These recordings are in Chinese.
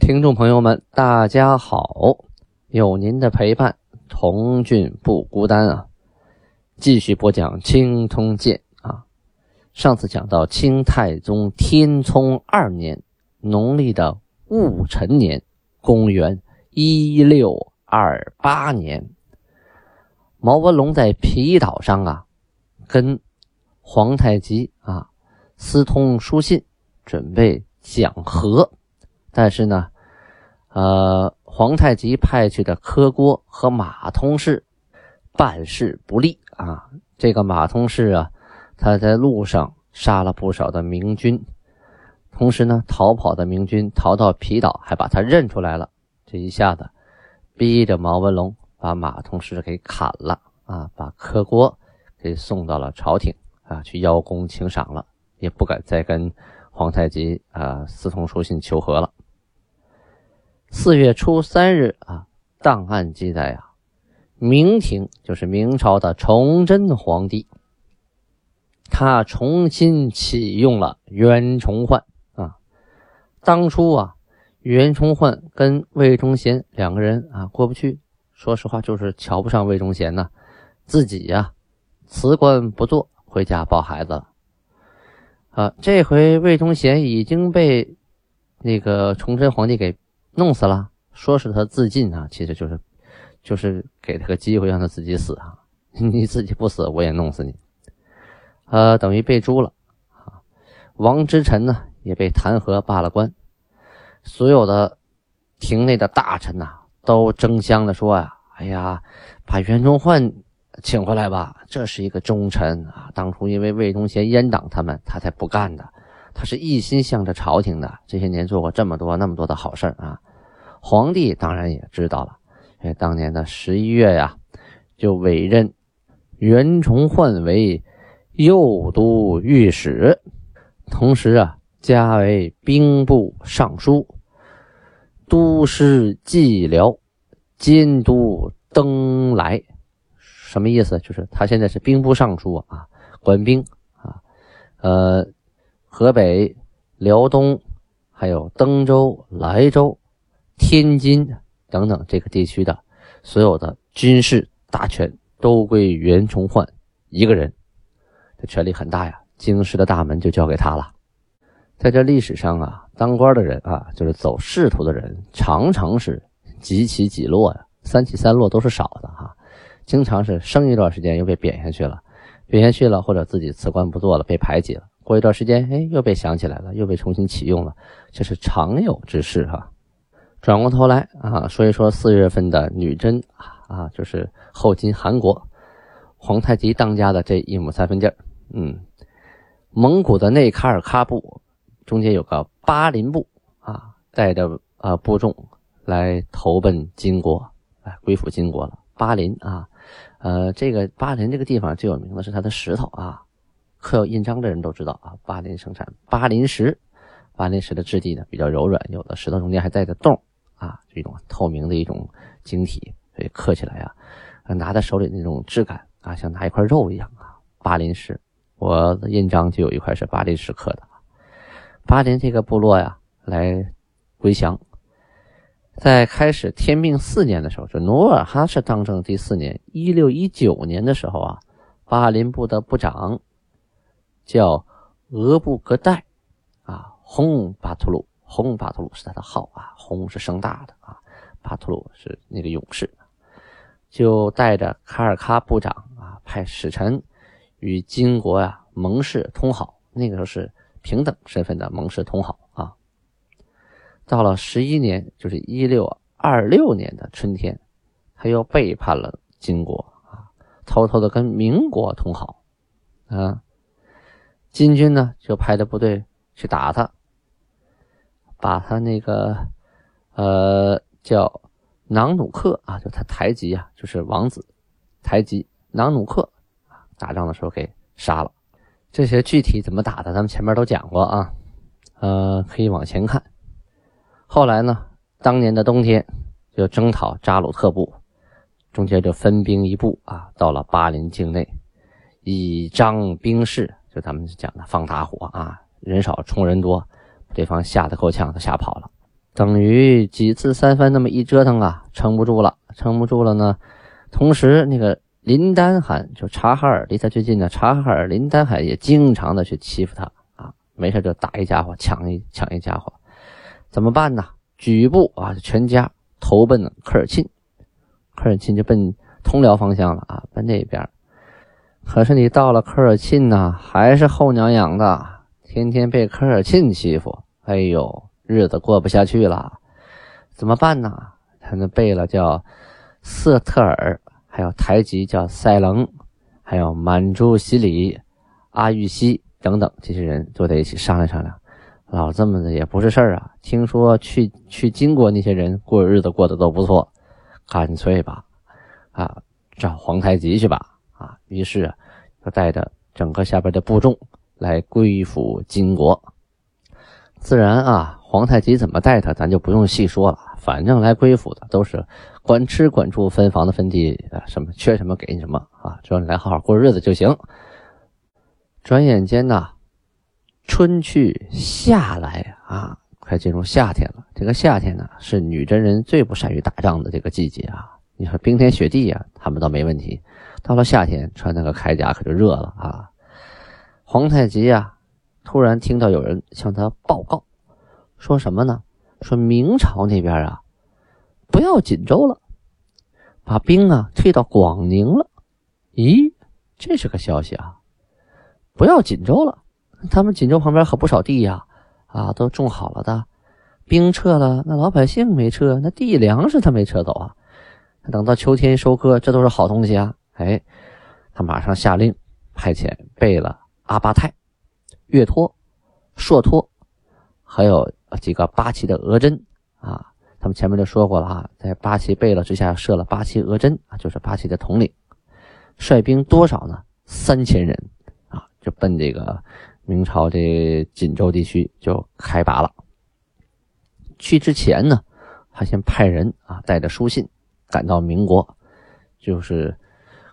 听众朋友们，大家好，有您的陪伴，童俊不孤单啊！继续播讲《清通鉴》啊。上次讲到清太宗天聪二年，农历的戊辰年，公元一六二八年，毛文龙在皮岛上啊，跟皇太极啊私通书信，准备讲和，但是呢。呃，皇太极派去的科郭和马通事办事不力啊。这个马通事啊，他在路上杀了不少的明军，同时呢，逃跑的明军逃到皮岛，还把他认出来了。这一下子，逼着毛文龙把马通事给砍了啊，把科郭给送到了朝廷啊，去邀功请赏了，也不敢再跟皇太极啊私通书信求和了。四月初三日啊，档案记载啊，明廷就是明朝的崇祯皇帝，他重新启用了袁崇焕啊。当初啊，袁崇焕跟魏忠贤两个人啊过不去，说实话就是瞧不上魏忠贤呢，自己呀辞官不做，回家抱孩子了。啊，这回魏忠贤已经被那个崇祯皇帝给。弄死了，说是他自尽啊，其实就是，就是给他个机会让他自己死啊。你自己不死，我也弄死你。呃，等于被诛了啊。王之臣呢也被弹劾罢了官，所有的庭内的大臣呐都争相的说呀：“哎呀，把袁崇焕请回来吧，这是一个忠臣啊。当初因为魏忠贤阉党他们，他才不干的。”他是一心向着朝廷的，这些年做过这么多那么多的好事啊！皇帝当然也知道了，哎，当年的十一月呀，就委任袁崇焕为右都御史，同时啊，加为兵部尚书、都师蓟辽、监督登莱。什么意思？就是他现在是兵部尚书啊，管兵啊，呃。河北、辽东，还有登州、莱州、天津等等这个地区的所有的军事大权都归袁崇焕一个人，这权力很大呀。京师的大门就交给他了。在这历史上啊，当官的人啊，就是走仕途的人，常常是几起几落呀，三起三落都是少的哈。经常是升一段时间又被贬下去了，贬下去了或者自己辞官不做了，被排挤了。过一段时间，哎，又被想起来了，又被重新启用了，这是常有之事哈。转过头来啊，说一说四月份的女真啊，就是后金韩国皇太极当家的这一亩三分地儿。嗯，蒙古的内卡尔喀部中间有个巴林部啊，带着啊部众来投奔金国，哎归附金国了。巴林啊，呃，这个巴林这个地方最有名的是它的石头啊。刻有印章的人都知道啊，巴林生产巴林石，巴林石的质地呢比较柔软，有的石头中间还带着洞啊，这种透明的一种晶体，所以刻起来啊，拿在手里那种质感啊，像拿一块肉一样啊。巴林石，我的印章就有一块是巴林石刻的。巴林这个部落呀，来归降，在开始天命四年的时候，就努尔哈赤当政第四年，一六一九年的时候啊，巴林部的部长。叫额布格代，啊，轰巴图鲁，轰巴图鲁是他的号啊，轰是声大的啊，巴图鲁是那个勇士，就带着卡尔喀部长啊，派使臣与金国呀盟誓通好，那个时候是平等身份的盟誓通好啊。到了十一年，就是一六二六年的春天，他又背叛了金国啊，偷偷的跟民国通好啊。金军呢，就派的部队去打他，把他那个，呃，叫囊努克啊，就他台吉啊，就是王子台吉囊努克，打仗的时候给杀了。这些具体怎么打的，咱们前面都讲过啊，呃，可以往前看。后来呢，当年的冬天就征讨扎鲁特部，中间就分兵一部啊，到了巴林境内，以张兵势，就咱们讲的放大火啊，人少冲人多，对方吓得够呛，都吓跑了。等于几次三番那么一折腾啊，撑不住了，撑不住了呢。同时，那个林丹汗就察哈尔离他最近的察哈尔林丹汗也经常的去欺负他啊，没事就打一家伙，抢一抢一家伙，怎么办呢？举步啊，全家投奔了科尔沁，科尔沁就奔通辽方向了啊，奔那边。可是你到了科尔沁呢，还是后娘养的，天天被科尔沁欺负，哎呦！日子过不下去了，怎么办呢？他那贝勒叫瑟特尔，还有台吉叫塞棱，还有满珠西里、阿玉西等等这些人坐在一起商量商量。老这么的也不是事儿啊！听说去去金国那些人过日子过得都不错，干脆吧，啊，找皇太极去吧！于是就带着整个下边的部众来归附金国。自然啊。皇太极怎么待他，咱就不用细说了。反正来归附的都是管吃管住分房的分地啊，什么缺什么给你什么啊，只要你来好好过日子就行。转眼间呐，春去夏来啊，快进入夏天了。这个夏天呢，是女真人最不善于打仗的这个季节啊。你说冰天雪地呀，他们倒没问题。到了夏天，穿那个铠甲可就热了啊。皇太极呀，突然听到有人向他报告。说什么呢？说明朝那边啊，不要锦州了，把兵啊退到广宁了。咦，这是个消息啊！不要锦州了，他们锦州旁边可不少地呀，啊，都种好了的。兵撤了，那老百姓没撤，那地粮食他没撤走啊。等到秋天收割，这都是好东西啊。哎，他马上下令派遣贝勒阿巴泰、岳托、硕托，还有。几个八旗的额真啊，他们前面就说过了啊，在八旗贝勒之下设了八旗额真啊，就是八旗的统领，率兵多少呢？三千人啊，就奔这个明朝这锦州地区就开拔了。去之前呢，他先派人啊带着书信赶到民国，就是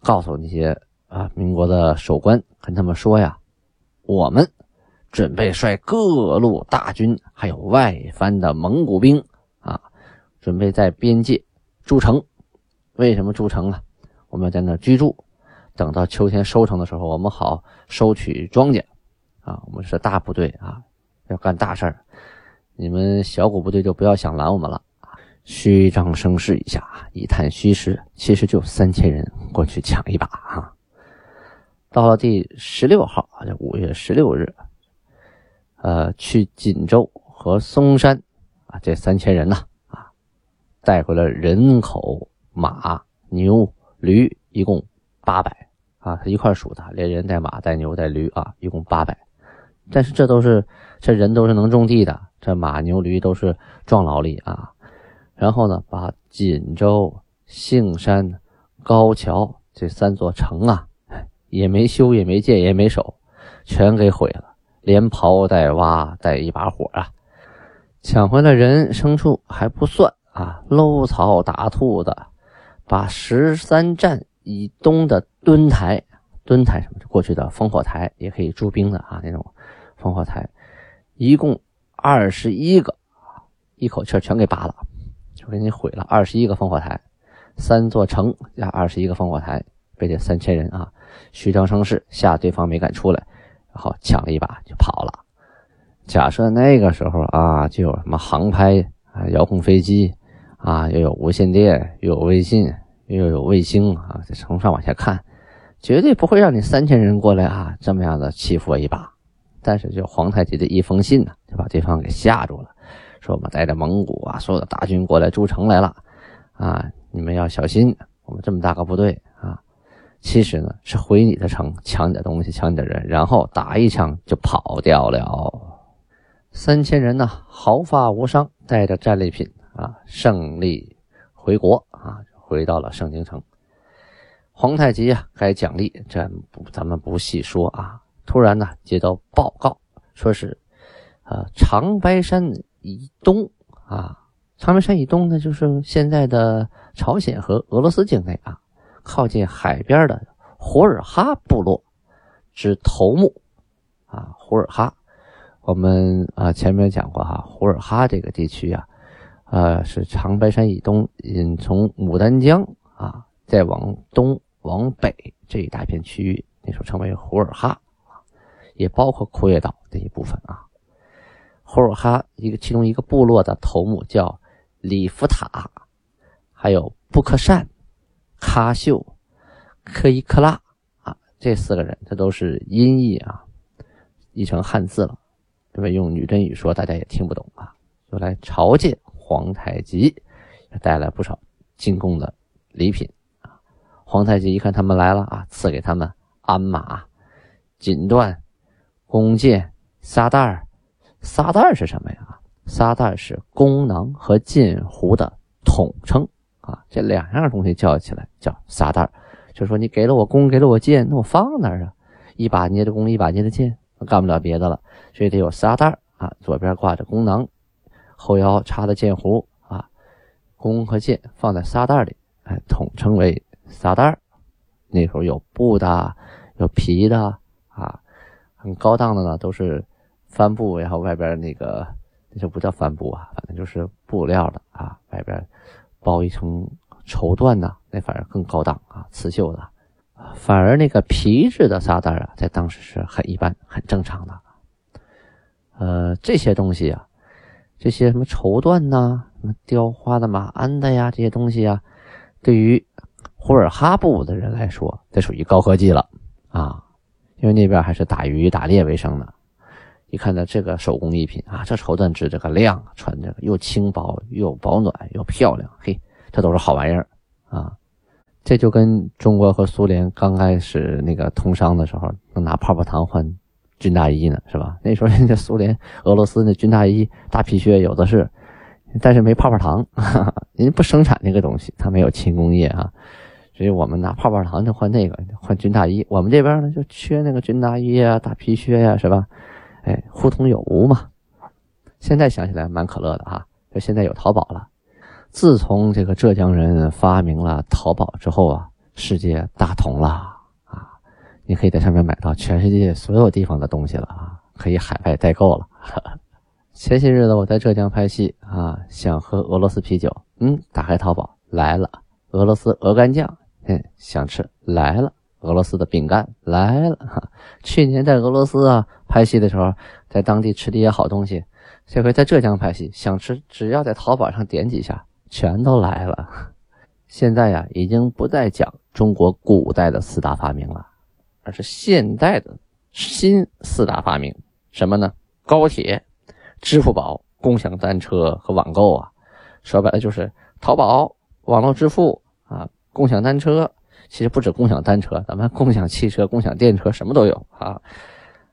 告诉那些啊民国的守官，跟他们说呀，我们。准备率各路大军，还有外藩的蒙古兵啊，准备在边界筑城。为什么筑城啊？我们要在那居住，等到秋天收成的时候，我们好收取庄稼啊。我们是大部队啊，要干大事儿。你们小股部队就不要想拦我们了！虚张声势一下，一探虚实，其实就三千人过去抢一把啊。到了第十六号啊，就五月十六日。呃，去锦州和嵩山啊，这三千人呢，啊，带回了人口、马、牛、驴，一共八百啊，他一块数的，连人带马带牛带驴啊，一共八百。但是这都是这人都是能种地的，这马牛驴都是壮劳力啊。然后呢，把锦州、杏山、高桥这三座城啊，也没修，也没建，也没守，全给毁了。连刨带挖带一把火啊，抢回来人牲畜还不算啊，搂草打兔子，把十三站以东的墩台、墩台什么过去的烽火台也可以驻兵的啊，那种烽火台，一共二十一个，一口气全给拔了，就给你毁了二十一个烽火台，三座城加二十一个烽火台，被这三千人啊虚张声势吓对方没敢出来。然后抢了一把就跑了。假设那个时候啊，就有什么航拍啊、遥控飞机啊，又有无线电，又有微信，又有卫星啊，在从上往下看，绝对不会让你三千人过来啊，这么样的欺负我一把。但是就皇太极的一封信呢，就把对方给吓住了，说我们带着蒙古啊所有的大军过来筑城来了啊，你们要小心，我们这么大个部队啊。其实呢，是回你的城，抢你的东西，抢你的人，然后打一枪就跑掉了。三千人呢，毫发无伤，带着战利品啊，胜利回国啊，回到了盛京城。皇太极啊，该奖励，这不咱们不细说啊。突然呢，接到报告，说是，呃，长白山以东啊，长白山以东呢，就是现在的朝鲜和俄罗斯境内啊，靠近海边的胡尔哈部落之头目啊，胡尔哈。我们啊前面讲过哈，胡尔哈这个地区啊，呃是长白山以东，嗯从牡丹江啊再往东往北这一大片区域，那时候称为胡尔哈也包括库页岛这一部分啊。胡尔哈一个其中一个部落的头目叫里夫塔，还有布克善、喀秀、科伊克拉啊，这四个人这都是音译啊，译成汉字了。因为用女真语说，大家也听不懂啊，就来朝见皇太极，带来不少进贡的礼品啊。皇太极一看他们来了啊，赐给他们鞍马、锦缎、弓箭、沙袋儿。撒袋儿是什么呀？撒袋儿是弓囊和箭壶的统称啊。这两样东西叫起来叫撒袋儿，就说你给了我弓，给了我箭，那我放哪儿啊？一把捏着弓，一把捏着箭。干不了别的了，所以得有撒袋啊，左边挂着弓囊，后腰插的箭壶啊，弓和箭放在撒袋里，哎，统称为撒袋那时候有布的，有皮的啊，很高档的呢，都是帆布，然后外边那个那就不叫帆布啊，反正就是布料的啊，外边包一层绸缎呢，那反而更高档啊，刺绣的。反而那个皮质的沙袋啊，在当时是很一般、很正常的。呃，这些东西啊，这些什么绸缎呐、什么雕花的马鞍的呀，这些东西啊，对于呼尔哈布的人来说，这属于高科技了啊，因为那边还是打鱼打猎为生的。一看到这个手工艺品啊，这绸缎织这个亮，穿着又轻薄又保暖又漂亮，嘿，这都是好玩意儿啊。这就跟中国和苏联刚开始那个通商的时候，能拿泡泡糖换军大衣呢，是吧？那时候人家苏联、俄罗斯那军大衣、大皮靴有的是，但是没泡泡糖，人家不生产那个东西，他没有轻工业啊，所以我们拿泡泡糖就换那个换军大衣。我们这边呢就缺那个军大衣啊、大皮靴呀，是吧？哎，互通有无嘛。现在想起来蛮可乐的哈，就现在有淘宝了。自从这个浙江人发明了淘宝之后啊，世界大同了啊！你可以在上面买到全世界所有地方的东西了啊，可以海外代购了。前些日子我在浙江拍戏啊，想喝俄罗斯啤酒，嗯，打开淘宝来了俄罗斯鹅肝酱，嗯，想吃来了俄罗斯的饼干来了哈。去年在俄罗斯啊拍戏的时候，在当地吃的一些好东西，这回在浙江拍戏想吃，只要在淘宝上点几下。全都来了，现在呀，已经不再讲中国古代的四大发明了，而是现代的新四大发明。什么呢？高铁、支付宝、共享单车和网购啊。说白了就是淘宝、网络支付啊，共享单车。其实不止共享单车，咱们共享汽车、共享电车什么都有啊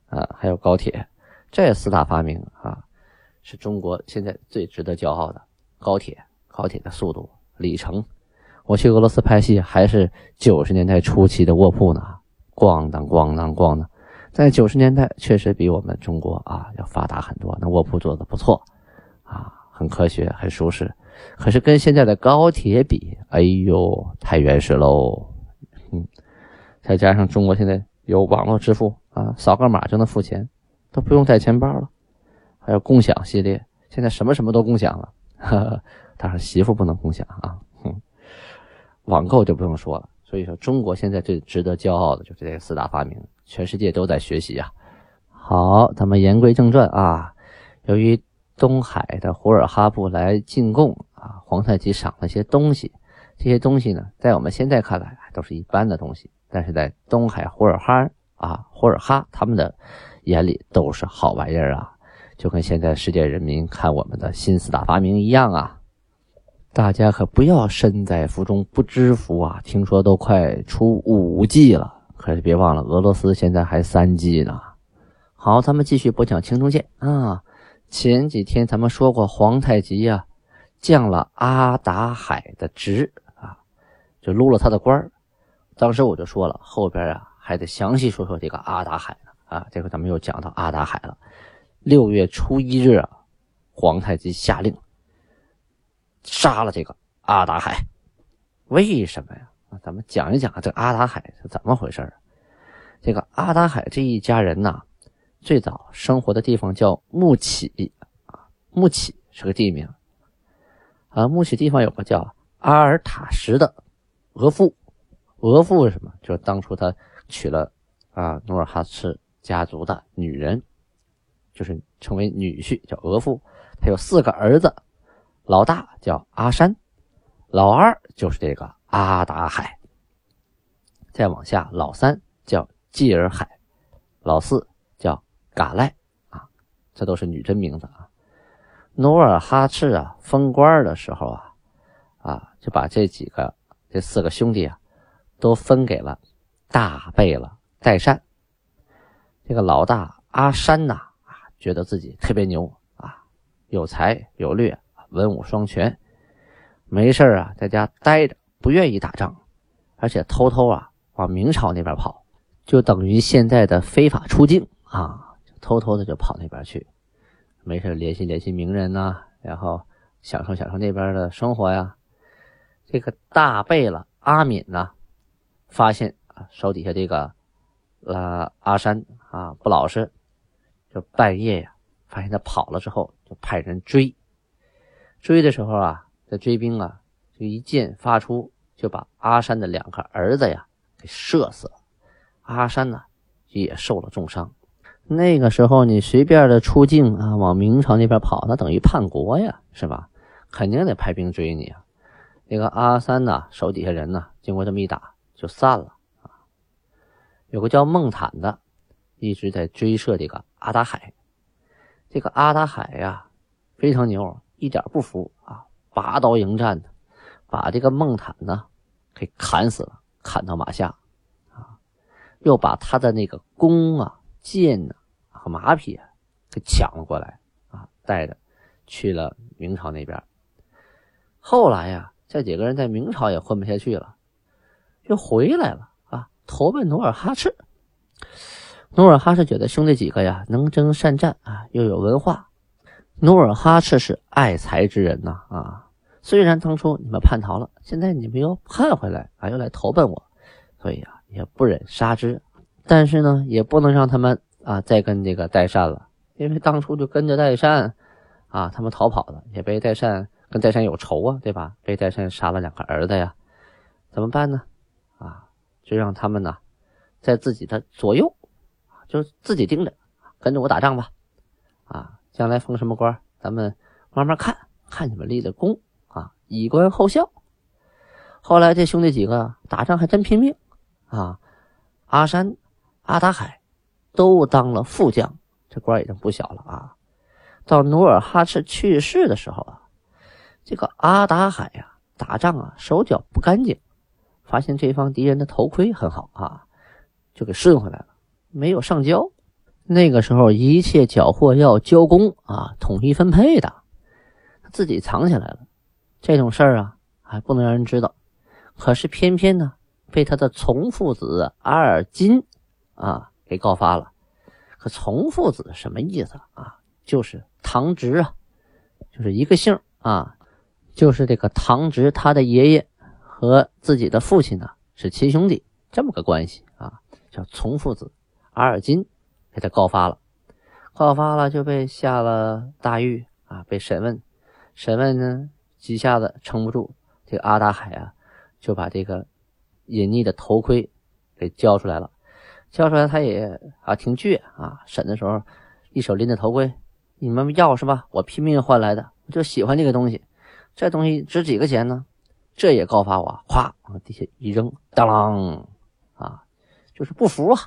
啊，还有高铁。这四大发明啊，是中国现在最值得骄傲的高铁。高铁的速度、里程，我去俄罗斯拍戏还是九十年代初期的卧铺呢，咣当咣当咣当，在九十年代确实比我们中国啊要发达很多，那卧铺做的不错，啊，很科学、很舒适。可是跟现在的高铁比，哎呦，太原始喽，嗯，再加上中国现在有网络支付啊，扫个码就能付钱，都不用带钱包了，还有共享系列，现在什么什么都共享了，哈哈。但是媳妇不能共享啊，哼，网购就不用说了。所以说，中国现在最值得骄傲的就是这四大发明，全世界都在学习啊。好，咱们言归正传啊。由于东海的胡尔哈布来进贡啊，皇太极赏了些东西，这些东西呢，在我们现在看来都是一般的东西，但是在东海胡尔哈啊，胡尔哈他们的眼里都是好玩意儿啊，就跟现在世界人民看我们的新四大发明一样啊。大家可不要身在福中不知福啊！听说都快出五 G 了，可是别忘了，俄罗斯现在还三 G 呢。好，咱们继续播讲青铜剑啊。前几天咱们说过，皇太极呀降了阿达海的职，就撸了他的官当时我就说了，后边啊还得详细说说这个阿达海呢啊。这回咱们又讲到阿达海了。六月初一日啊，皇太极下令杀了这个阿达海。为什么呀？咱们讲一讲这阿达海是怎么回事这个阿达海这一家人呐，最早生活的地方叫木启啊，木启是个地名啊。木起地方有个叫阿尔塔什的额驸，额驸是什么？就是当初他娶了啊努尔哈赤家族的女人，就是成为女婿，叫额驸。他有四个儿子，老大叫阿山，老二就是这个阿达海，再往下老三叫。济尔海，老四叫嘎赖啊，这都是女真名字啊。努尔哈赤啊封官的时候啊，啊就把这几个这四个兄弟啊都分给了大贝勒代善。这个老大阿山呐啊，觉得自己特别牛啊，有才有略，文武双全，没事啊在家待着，不愿意打仗，而且偷偷啊往明朝那边跑。就等于现在的非法出境啊，偷偷的就跑那边去，没事联系联系名人呐，然后享受享受那边的生活呀。这个大贝勒阿敏呢，发现啊手底下这个呃阿山啊不老实，就半夜呀发现他跑了之后，就派人追。追的时候啊，这追兵啊就一箭发出，就把阿山的两个儿子呀给射死了。阿山呢，也受了重伤。那个时候，你随便的出境啊，往明朝那边跑，那等于叛国呀，是吧？肯定得派兵追你啊。那个阿三呢，手底下人呢，经过这么一打，就散了啊。有个叫孟坦的，一直在追射这个阿达海。这个阿达海呀，非常牛，一点不服啊，拔刀迎战的，把这个孟坦呢给砍死了，砍到马下啊。又把他的那个弓啊、箭呐和马匹啊给抢了过来啊，带着去了明朝那边。后来呀，这几个人在明朝也混不下去了，又回来了啊，投奔努尔哈赤。努尔哈赤觉得兄弟几个呀能征善战啊，又有文化。努尔哈赤是爱才之人呐啊，虽然当初你们叛逃了，现在你们又叛回来啊，又来投奔我，所以啊。也不忍杀之，但是呢，也不能让他们啊再跟这个代善了，因为当初就跟着代善啊，他们逃跑了，也被代善跟代善有仇啊，对吧？被代善杀了两个儿子呀，怎么办呢？啊，就让他们呢在自己的左右，就自己盯着，跟着我打仗吧，啊，将来封什么官，咱们慢慢看，看你们立的功啊，以观后效。后来这兄弟几个打仗还真拼命。啊，阿山、阿达海都当了副将，这官已经不小了啊。到努尔哈赤去世的时候啊，这个阿达海呀，打仗啊手脚不干净，发现这方敌人的头盔很好啊，就给顺回来了，没有上交。那个时候一切缴获要交公啊，统一分配的，他自己藏起来了。这种事儿啊，还不能让人知道。可是偏偏呢。被他的从父子阿尔金啊给告发了。可从父子什么意思啊？就是堂侄啊，就是一个姓啊，就是这个堂侄他的爷爷和自己的父亲呢是亲兄弟，这么个关系啊，叫从父子阿尔金被他告发了，告发了就被下了大狱啊，被审问，审问呢几下子撑不住，这个阿达海啊就把这个。隐匿的头盔给交出来了，交出来他也啊挺倔啊。审的时候一手拎着头盔，你们要是吧？我拼命换来的，我就喜欢这个东西。这东西值几个钱呢？这也告发我，咵往地下一扔，当啷啊，就是不服啊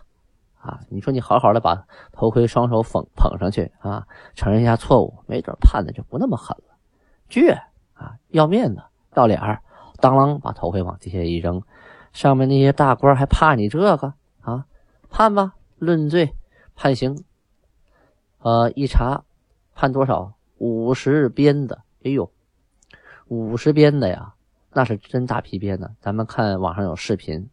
啊！你说你好好的把头盔双手捧捧上去啊，承认一下错误，没准判的就不那么狠了。倔啊，要面子要脸儿，当啷把头盔往地下一扔。上面那些大官还怕你这个啊？判吧，论罪判刑。呃，一查判多少？五十鞭子。哎呦，五十鞭的呀，那是真大皮鞭呢。咱们看网上有视频，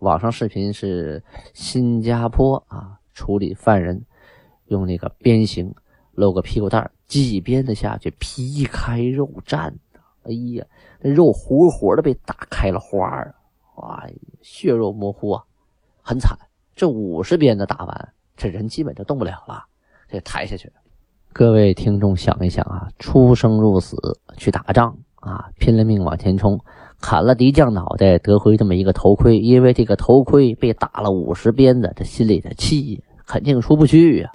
网上视频是新加坡啊处理犯人用那个鞭刑，露个屁股蛋儿几鞭子下去，皮开肉绽的哎呀，那肉活活的被打开了花啊！哇，血肉模糊啊，很惨。这五十鞭子打完，这人基本就动不了了，这抬下去。各位听众想一想啊，出生入死去打仗啊，拼了命往前冲，砍了敌将脑袋，得回这么一个头盔。因为这个头盔被打了五十鞭子，这心里的气肯定出不去呀。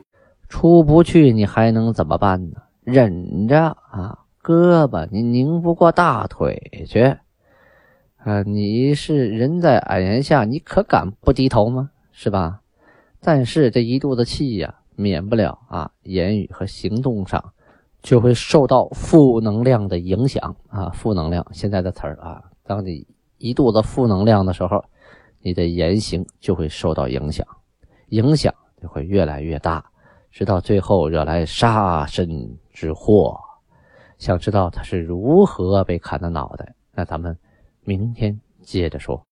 出不去，你还能怎么办呢？忍着啊。胳膊你拧不过大腿去啊！你是人在矮檐下，你可敢不低头吗？是吧？但是这一肚子气呀，免不了啊，言语和行动上就会受到负能量的影响啊！负能量现在的词儿啊，当你一肚子负能量的时候，你的言行就会受到影响，影响就会越来越大，直到最后惹来杀身之祸。想知道他是如何被砍的脑袋？那咱们明天接着说。